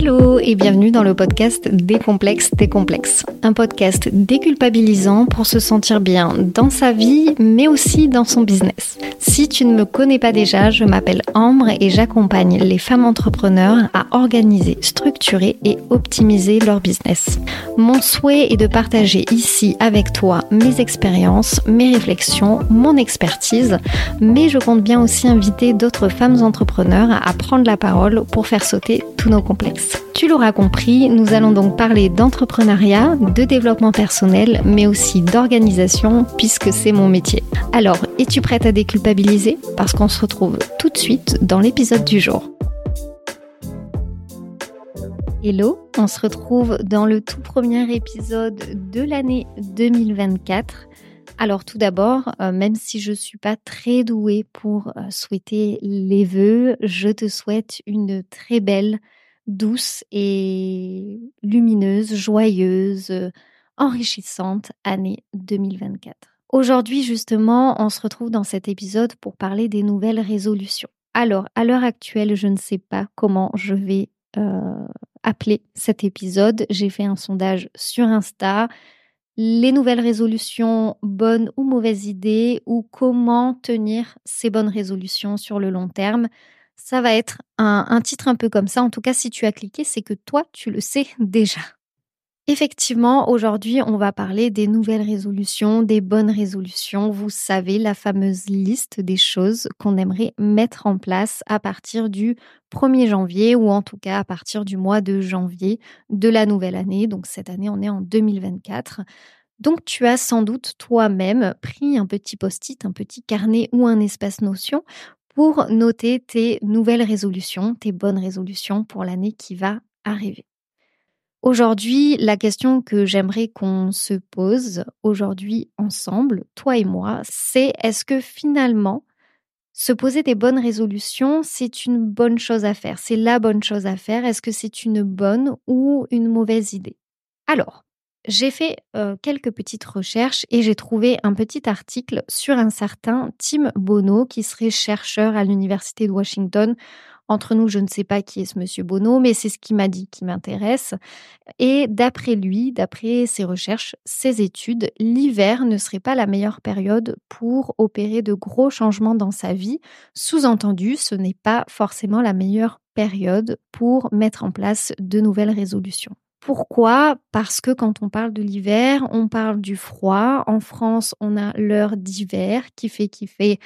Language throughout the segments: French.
Hello et bienvenue dans le podcast Décomplexe des complexes. Un podcast déculpabilisant pour se sentir bien dans sa vie mais aussi dans son business. Si tu ne me connais pas déjà, je m'appelle Ambre et j'accompagne les femmes entrepreneurs à organiser, structurer et optimiser leur business. Mon souhait est de partager ici avec toi mes expériences, mes réflexions, mon expertise, mais je compte bien aussi inviter d'autres femmes entrepreneurs à prendre la parole pour faire sauter tous nos complexes. Tu l'auras compris, nous allons donc parler d'entrepreneuriat, de développement personnel, mais aussi d'organisation, puisque c'est mon métier. Alors, es-tu prête à déculpabiliser? Parce qu'on se retrouve tout de suite dans l'épisode du jour. Hello, on se retrouve dans le tout premier épisode de l'année 2024. Alors tout d'abord, euh, même si je ne suis pas très douée pour euh, souhaiter les vœux, je te souhaite une très belle douce et lumineuse, joyeuse, enrichissante année 2024. Aujourd'hui justement, on se retrouve dans cet épisode pour parler des nouvelles résolutions. Alors, à l'heure actuelle, je ne sais pas comment je vais euh, appeler cet épisode. J'ai fait un sondage sur Insta. Les nouvelles résolutions, bonnes ou mauvaises idées, ou comment tenir ces bonnes résolutions sur le long terme. Ça va être un, titre un peu comme ça. En tout cas, si tu as cliqué, c'est que toi, tu le sais déjà. Effectivement, aujourd'hui, on va parler des nouvelles résolutions, des bonnes résolutions. Vous savez, la fameuse liste des choses qu'on aimerait mettre en place à partir du 1er janvier ou en tout cas à partir du mois de janvier de la nouvelle année. Donc cette année, on est en 2024. Donc tu as sans doute toi-même pris un petit post-it, un petit carnet ou un espace notion pour noter tes nouvelles résolutions, tes bonnes résolutions pour l'année qui va arriver. Aujourd'hui, la question que j'aimerais qu'on se pose aujourd'hui ensemble, toi et moi, c'est est-ce que finalement, se poser des bonnes résolutions, c'est une bonne chose à faire, c'est la bonne chose à faire, est-ce que c'est une bonne ou une mauvaise idée? Alors, j'ai fait quelques petites recherches et j'ai trouvé un petit article sur un certain Tim Bono, qui serait chercheur à l'Université de Washington. Entre nous, je ne sais pas qui est ce monsieur Bono, mais c'est ce qu'il m'a dit qui m'intéresse. Et d'après lui, d'après ses recherches, ses études, l'hiver ne serait pas la meilleure période pour opérer de gros changements dans sa vie. Sous-entendu, ce n'est pas forcément la meilleure période pour mettre en place de nouvelles résolutions. Pourquoi? Parce que quand on parle de l'hiver, on parle du froid. En France, on a l'heure d'hiver qui fait qu'il fait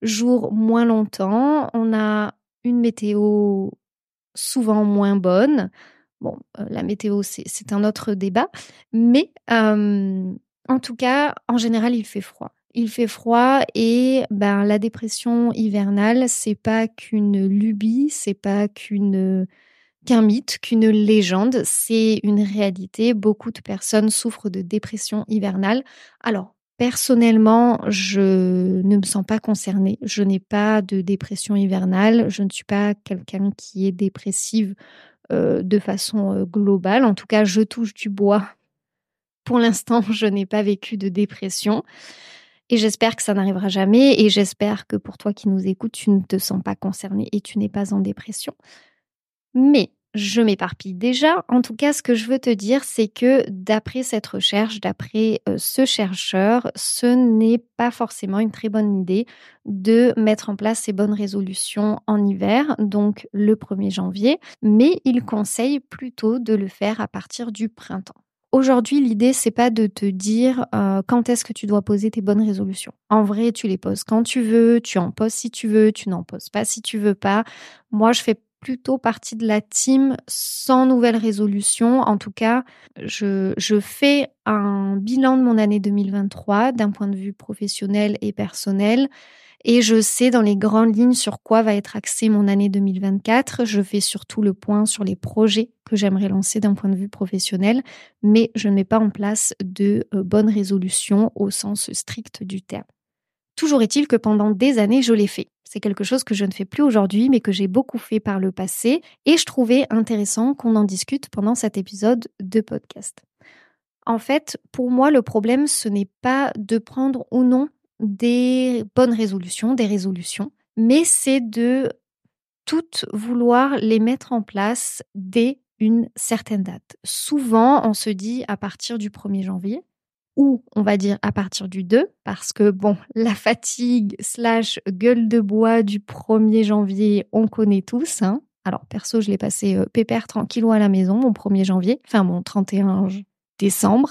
jour moins longtemps. On a une météo souvent moins bonne. Bon, euh, la météo, c'est un autre débat. Mais en tout cas, en général, il fait froid. Il fait froid et ben, la dépression hivernale, c'est pas qu'une lubie, c'est pas qu'une qu'un mythe, qu'une légende, c'est une réalité. Beaucoup de personnes souffrent de dépression hivernale. Alors, personnellement, je ne me sens pas concernée. Je n'ai pas de dépression hivernale. Je ne suis pas quelqu'un qui est dépressive euh, de façon euh, globale. En tout cas, je touche du bois. Pour l'instant, je n'ai pas vécu de dépression. Et j'espère que ça n'arrivera jamais. Et j'espère que pour toi qui nous écoutes, tu ne te sens pas concerné et tu n'es pas en dépression. Mais je m'éparpille déjà. En tout cas, ce que je veux te dire, c'est que d'après cette recherche, d'après euh, ce chercheur, ce n'est pas forcément une très bonne idée de mettre en place ces bonnes résolutions en hiver, donc le 1er janvier, mais il conseille plutôt de le faire à partir du printemps. Aujourd'hui, l'idée, c'est pas de te dire euh, quand est-ce que tu dois poser tes bonnes résolutions. En vrai, tu les poses quand tu veux, tu en poses si tu veux, tu n'en poses pas si tu veux pas. Moi, je fais plutôt partie de la team sans nouvelle résolution. En tout cas, je, je fais un bilan de mon année 2023 d'un point de vue professionnel et personnel. Et je sais dans les grandes lignes sur quoi va être axée mon année 2024. Je fais surtout le point sur les projets que j'aimerais lancer d'un point de vue professionnel, mais je ne mets pas en place de euh, bonnes résolutions au sens strict du terme. Toujours est-il que pendant des années, je l'ai fait. C'est quelque chose que je ne fais plus aujourd'hui, mais que j'ai beaucoup fait par le passé, et je trouvais intéressant qu'on en discute pendant cet épisode de podcast. En fait, pour moi, le problème, ce n'est pas de prendre ou non des bonnes résolutions, des résolutions, mais c'est de toutes vouloir les mettre en place dès une certaine date. Souvent, on se dit à partir du 1er janvier ou on va dire à partir du 2 parce que bon, la fatigue slash gueule de bois du 1er janvier, on connaît tous. Hein. Alors perso, je l'ai passé euh, pépère tranquillou à la maison mon 1er janvier, enfin mon 31 décembre.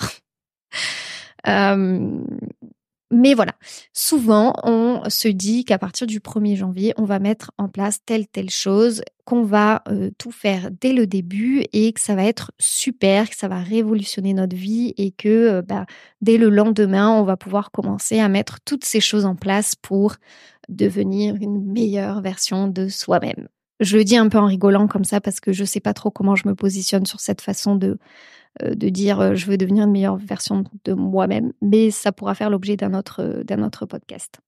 Euh, mais voilà, souvent on se dit qu'à partir du 1er janvier, on va mettre en place telle telle chose, qu'on va euh, tout faire dès le début et que ça va être super, que ça va révolutionner notre vie et que euh, bah, dès le lendemain, on va pouvoir commencer à mettre toutes ces choses en place pour devenir une meilleure version de soi-même. Je le dis un peu en rigolant comme ça parce que je ne sais pas trop comment je me positionne sur cette façon de de dire euh, je veux devenir une meilleure version de moi-même, mais ça pourra faire l'objet d'un autre, euh, d'un autre podcast.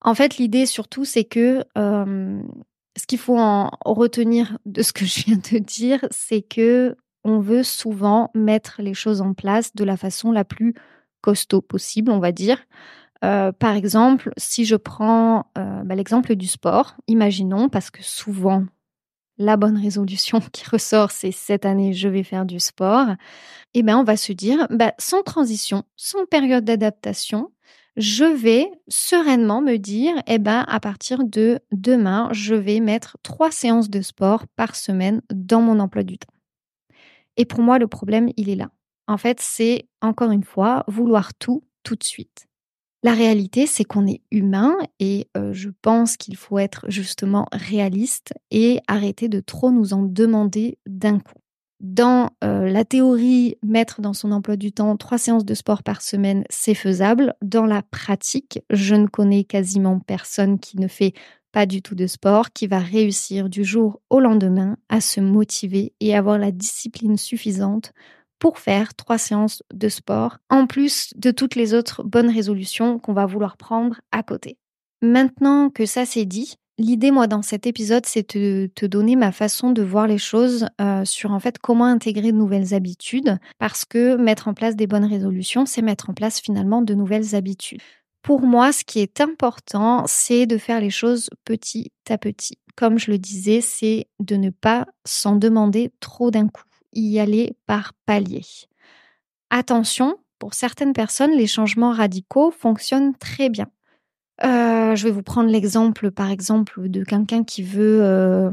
En fait, l'idée surtout, c'est que ce qu'il faut en retenir de ce que je viens de dire, c'est que on veut souvent mettre les choses en place de la façon la plus costaud possible, on va dire. par exemple, si je prends bah, l'exemple du sport, imaginons, parce que souvent la bonne résolution qui ressort, c'est cette année, je vais faire du sport, eh ben on va se dire, bah, sans transition, sans période d'adaptation, je vais sereinement me dire, eh ben, à partir de demain, je vais mettre trois séances de sport par semaine dans mon emploi du temps. Et pour moi, le problème, il est là. En fait, c'est encore une fois vouloir tout tout de suite. La réalité, c'est qu'on est humain et euh, je pense qu'il faut être justement réaliste et arrêter de trop nous en demander d'un coup. Dans euh, la théorie, mettre dans son emploi du temps trois séances de sport par semaine, c'est faisable. Dans la pratique, je ne connais quasiment personne qui ne fait pas du tout de sport, qui va réussir du jour au lendemain à se motiver et avoir la discipline suffisante pour faire trois séances de sport, en plus de toutes les autres bonnes résolutions qu'on va vouloir prendre à côté. Maintenant que ça c'est dit, l'idée moi dans cet épisode c'est de te donner ma façon de voir les choses euh, sur en fait comment intégrer de nouvelles habitudes, parce que mettre en place des bonnes résolutions, c'est mettre en place finalement de nouvelles habitudes. Pour moi, ce qui est important, c'est de faire les choses petit à petit. Comme je le disais, c'est de ne pas s'en demander trop d'un coup y aller par palier. Attention, pour certaines personnes, les changements radicaux fonctionnent très bien. Euh, je vais vous prendre l'exemple, par exemple, de quelqu'un qui veut. Euh,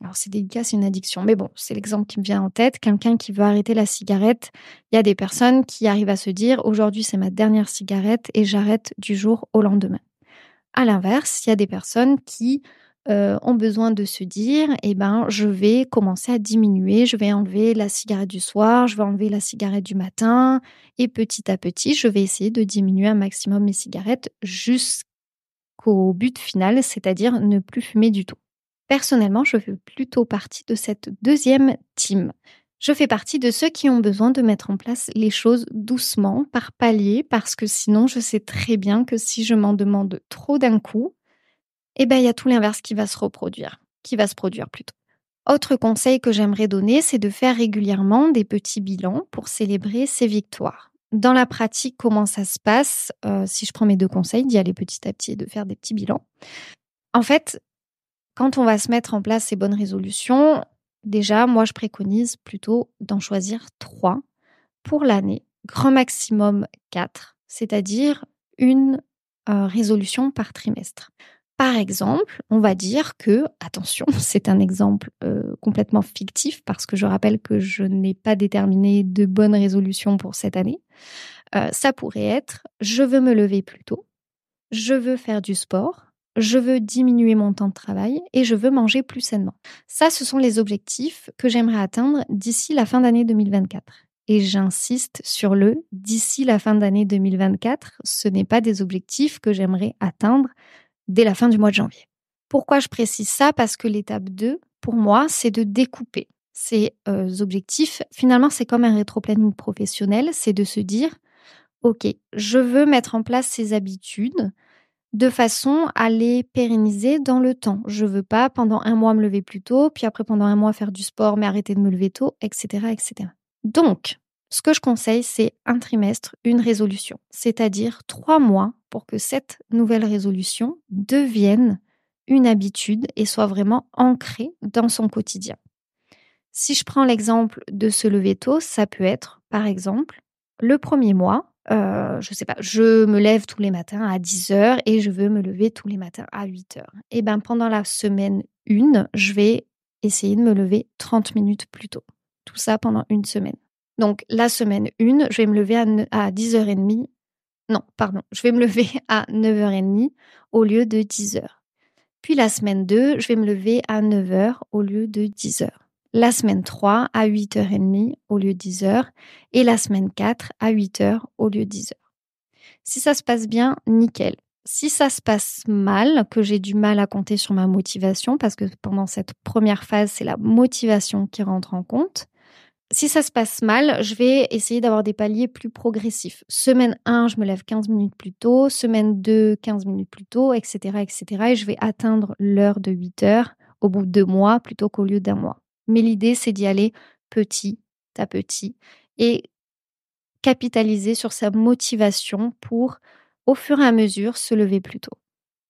alors, c'est délicat, c'est une addiction, mais bon, c'est l'exemple qui me vient en tête. Quelqu'un qui veut arrêter la cigarette. Il y a des personnes qui arrivent à se dire aujourd'hui, c'est ma dernière cigarette et j'arrête du jour au lendemain. À l'inverse, il y a des personnes qui euh, ont besoin de se dire, eh ben, je vais commencer à diminuer, je vais enlever la cigarette du soir, je vais enlever la cigarette du matin, et petit à petit, je vais essayer de diminuer un maximum mes cigarettes jusqu'au but final, c'est-à-dire ne plus fumer du tout. Personnellement, je fais plutôt partie de cette deuxième team. Je fais partie de ceux qui ont besoin de mettre en place les choses doucement, par palier, parce que sinon, je sais très bien que si je m'en demande trop d'un coup, eh bien, il y a tout l'inverse qui va se reproduire, qui va se produire plutôt. Autre conseil que j'aimerais donner, c'est de faire régulièrement des petits bilans pour célébrer ses victoires. Dans la pratique, comment ça se passe? Euh, Si je prends mes deux conseils, d'y aller petit à petit et de faire des petits bilans. En fait, quand on va se mettre en place ces bonnes résolutions, déjà, moi, je préconise plutôt d'en choisir trois pour l'année, grand maximum quatre, c'est-à-dire une euh, résolution par trimestre. Par exemple, on va dire que, attention, c'est un exemple euh, complètement fictif parce que je rappelle que je n'ai pas déterminé de bonnes résolutions pour cette année. Euh, ça pourrait être, je veux me lever plus tôt, je veux faire du sport, je veux diminuer mon temps de travail et je veux manger plus sainement. Ça, ce sont les objectifs que j'aimerais atteindre d'ici la fin d'année 2024. Et j'insiste sur le d'ici la fin d'année 2024, ce n'est pas des objectifs que j'aimerais atteindre dès la fin du mois de janvier. Pourquoi je précise ça? Parce que l'étape 2, pour moi, c'est de découper ces euh, objectifs. Finalement, c'est comme un rétro-planning professionnel, c'est de se dire, OK, je veux mettre en place ces habitudes de façon à les pérenniser dans le temps. Je veux pas pendant un mois me lever plus tôt, puis après pendant un mois faire du sport mais arrêter de me lever tôt, etc. etc. Donc, ce que je conseille, c'est un trimestre, une résolution, c'est-à-dire trois mois pour que cette nouvelle résolution devienne une habitude et soit vraiment ancrée dans son quotidien. Si je prends l'exemple de se lever tôt, ça peut être, par exemple, le premier mois, euh, je sais pas, je me lève tous les matins à 10 heures et je veux me lever tous les matins à 8 heures. Et ben pendant la semaine 1, je vais essayer de me lever 30 minutes plus tôt. Tout ça pendant une semaine. Donc la semaine 1, je vais me lever à, 10h30. Non, pardon, je vais me lever à 9h30 au lieu de 10h. Puis la semaine 2, je vais me lever à 9h au lieu de 10h. La semaine 3 à 8h30 au lieu de 10h. Et la semaine 4 à 8h au lieu de 10h. Si ça se passe bien, nickel. Si ça se passe mal, que j'ai du mal à compter sur ma motivation, parce que pendant cette première phase, c'est la motivation qui rentre en compte, si ça se passe mal, je vais essayer d'avoir des paliers plus progressifs. Semaine 1, je me lève 15 minutes plus tôt, semaine 2, 15 minutes plus tôt, etc. etc. et je vais atteindre l'heure de 8 heures au bout de deux mois plutôt qu'au lieu d'un mois. Mais l'idée, c'est d'y aller petit à petit et capitaliser sur sa motivation pour, au fur et à mesure, se lever plus tôt.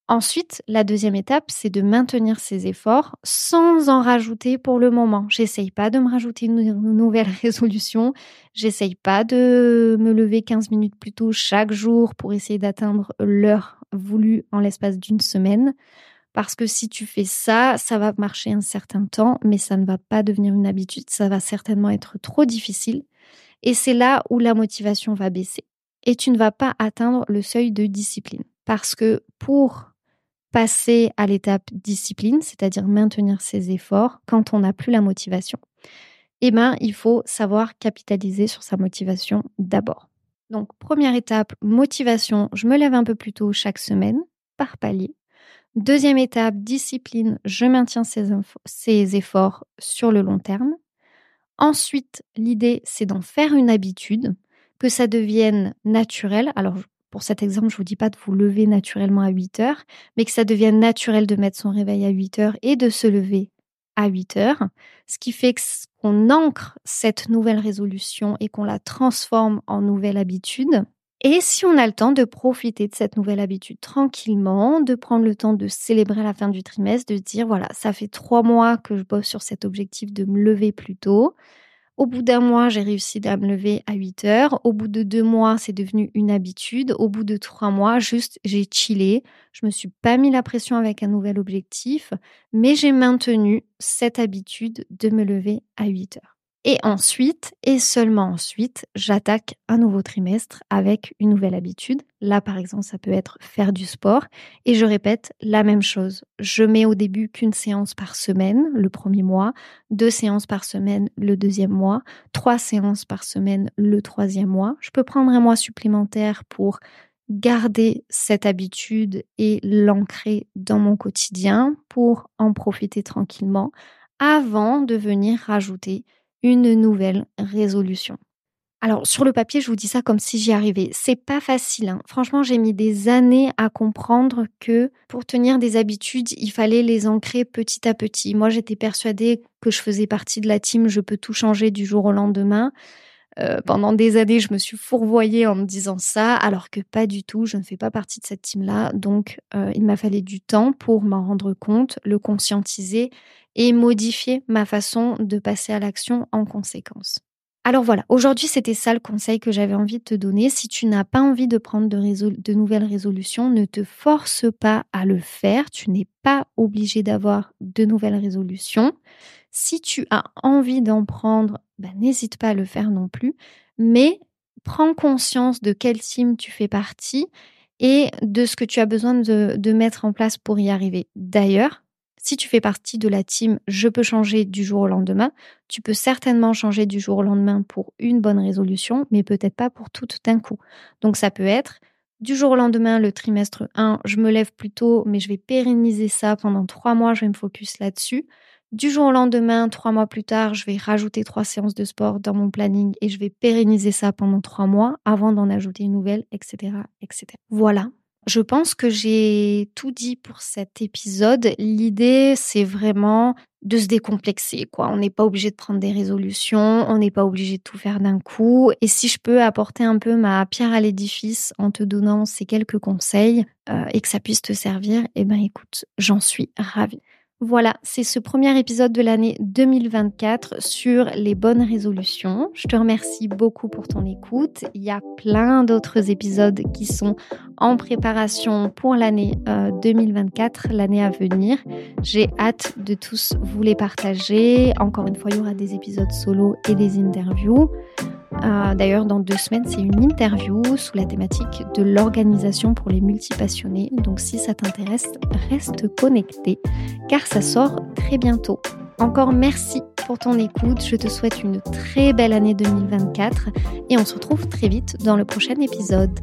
Ensuite, la deuxième étape, c'est de maintenir ses efforts sans en rajouter pour le moment. J'essaye pas de me rajouter une nouvelle résolution. J'essaye pas de me lever 15 minutes plus tôt chaque jour pour essayer d'atteindre l'heure voulue en l'espace d'une semaine. Parce que si tu fais ça, ça va marcher un certain temps, mais ça ne va pas devenir une habitude. Ça va certainement être trop difficile. Et c'est là où la motivation va baisser. Et tu ne vas pas atteindre le seuil de discipline. Parce que pour passer à l'étape discipline, c'est-à-dire maintenir ses efforts quand on n'a plus la motivation, eh ben, il faut savoir capitaliser sur sa motivation d'abord. Donc, première étape, motivation, je me lève un peu plus tôt chaque semaine, par palier. Deuxième étape, discipline, je maintiens ces, efforts sur le long terme. Ensuite, l'idée, c'est d'en faire une habitude, que ça devienne naturel. Alors, pour cet exemple, je ne vous dis pas de vous lever naturellement à 8 heures, mais que ça devienne naturel de mettre son réveil à 8 heures et de se lever à 8 heures, ce qui fait qu'on ancre cette nouvelle résolution et qu'on la transforme en nouvelle habitude. Et si on a le temps de profiter de cette nouvelle habitude tranquillement, de prendre le temps de célébrer la fin du trimestre, de dire voilà, ça fait trois mois que je bosse sur cet objectif de me lever plus tôt. Au bout d'un mois, j'ai réussi à me lever à 8 heures. Au bout de deux mois, c'est devenu une habitude. Au bout de trois mois, juste, j'ai chillé. Je me suis pas mis la pression avec un nouvel objectif, mais j'ai maintenu cette habitude de me lever à 8 heures. Et ensuite, et seulement ensuite, j'attaque un nouveau trimestre avec une nouvelle habitude. Là, par exemple, ça peut être faire du sport. Et je répète la même chose. Je mets au début qu'une séance par semaine, le premier mois, deux séances par semaine, le deuxième mois, trois séances par semaine, le troisième mois. Je peux prendre un mois supplémentaire pour garder cette habitude et l'ancrer dans mon quotidien pour en profiter tranquillement avant de venir rajouter une nouvelle résolution. Alors sur le papier, je vous dis ça comme si j'y arrivais. C'est pas facile. Hein. Franchement, j'ai mis des années à comprendre que pour tenir des habitudes, il fallait les ancrer petit à petit. Moi, j'étais persuadée que je faisais partie de la team. Je peux tout changer du jour au lendemain. Euh, pendant des années, je me suis fourvoyée en me disant ça, alors que pas du tout. Je ne fais pas partie de cette team-là. Donc, euh, il m'a fallu du temps pour m'en rendre compte, le conscientiser et modifier ma façon de passer à l'action en conséquence. Alors voilà, aujourd'hui c'était ça le conseil que j'avais envie de te donner. Si tu n'as pas envie de prendre de, nouvelles résolutions, ne te force pas à le faire. Tu n'es pas obligé d'avoir de nouvelles résolutions. Si tu as envie d'en prendre, ben, n'hésite pas à le faire non plus. Mais prends conscience de quel team tu fais partie et de ce que tu as besoin de mettre en place pour y arriver. D'ailleurs, si tu fais partie de la team Je peux changer du jour au lendemain, tu peux certainement changer du jour au lendemain pour une bonne résolution, mais peut-être pas pour tout d'un coup. Donc ça peut être du jour au lendemain, le trimestre 1, je me lève plus tôt, mais je vais pérenniser ça pendant trois mois, je vais me focus là-dessus. Du jour au lendemain, trois mois plus tard, je vais rajouter trois séances de sport dans mon planning et je vais pérenniser ça pendant trois mois avant d'en ajouter une nouvelle, etc., etc. Voilà, je pense que j'ai tout dit pour cet épisode. L'idée, c'est vraiment de se décomplexer, quoi. On n'est pas obligé de prendre des résolutions, on n'est pas obligé de tout faire d'un coup. Et si je peux apporter un peu ma pierre à l'édifice en te donnant ces quelques conseils euh, et que ça puisse te servir, eh ben écoute, j'en suis ravie. Voilà, c'est ce premier épisode de l'année 2024 sur les bonnes résolutions. Je te remercie beaucoup pour ton écoute. Il y a plein d'autres épisodes qui sont en préparation pour l'année 2024, euh, l'année à venir. J'ai hâte de tous vous les partager. Encore une fois, il y aura des épisodes solo et des interviews. Euh, d'ailleurs, dans deux semaines, c'est une interview sous la thématique de l'organisation pour les multipassionnés. Donc si ça t'intéresse, reste connecté car ça sort très bientôt. Encore merci pour ton écoute. Je te souhaite une très belle année 2024 et on se retrouve très vite dans le prochain épisode.